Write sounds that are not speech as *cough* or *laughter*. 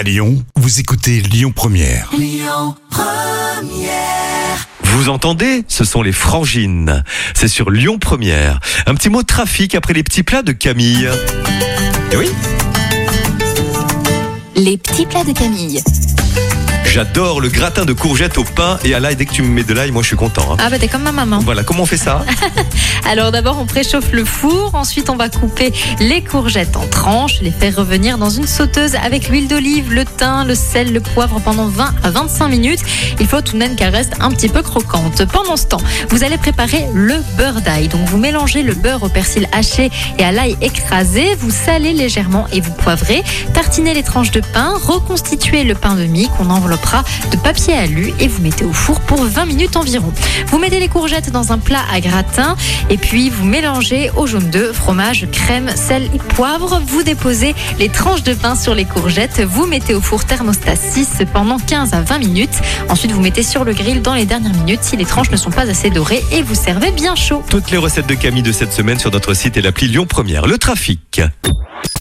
À Lyon, vous écoutez Lyon Première. Vous entendez? Ce sont les frangines. C'est sur Lyon Première. Un petit mot de trafic après les petits plats de Camille. Eh oui, Les petits plats de Camille. J'adore le gratin de courgettes au pain et à l'ail. Dès que tu me mets de l'ail, moi je suis content. hein. Ah bah t'es comme ma maman. Voilà, comment on fait ça *laughs* Alors d'abord on préchauffe le four, ensuite on va couper les courgettes en tranches, les faire revenir dans une sauteuse avec l'huile d'olive, le thym, le sel, le poivre pendant 20 à 25 minutes. Il faut tout de même qu'elle reste un petit peu croquante. Pendant ce temps, vous allez préparer le beurre d'ail. Donc vous mélangez le beurre au persil haché et à l'ail écrasé, vous salez légèrement et vous poivrez, tartinez les tranches de pain, reconstituez le pain de mie qu'on de papier alu et vous mettez au four pour 20 minutes environ. Vous mettez les courgettes dans un plat à gratin et puis vous mélangez au jaune d'œuf, fromage, crème, sel et poivre. Vous déposez les tranches de pain sur les courgettes. Vous mettez au four thermostat 6 pendant 15 à 20 minutes. Ensuite, vous mettez sur le grill dans les dernières minutes si les tranches ne sont pas assez dorées et vous servez bien chaud. Toutes les recettes de Camille de cette semaine sur notre site et l'appli Lyon Première. Le trafic.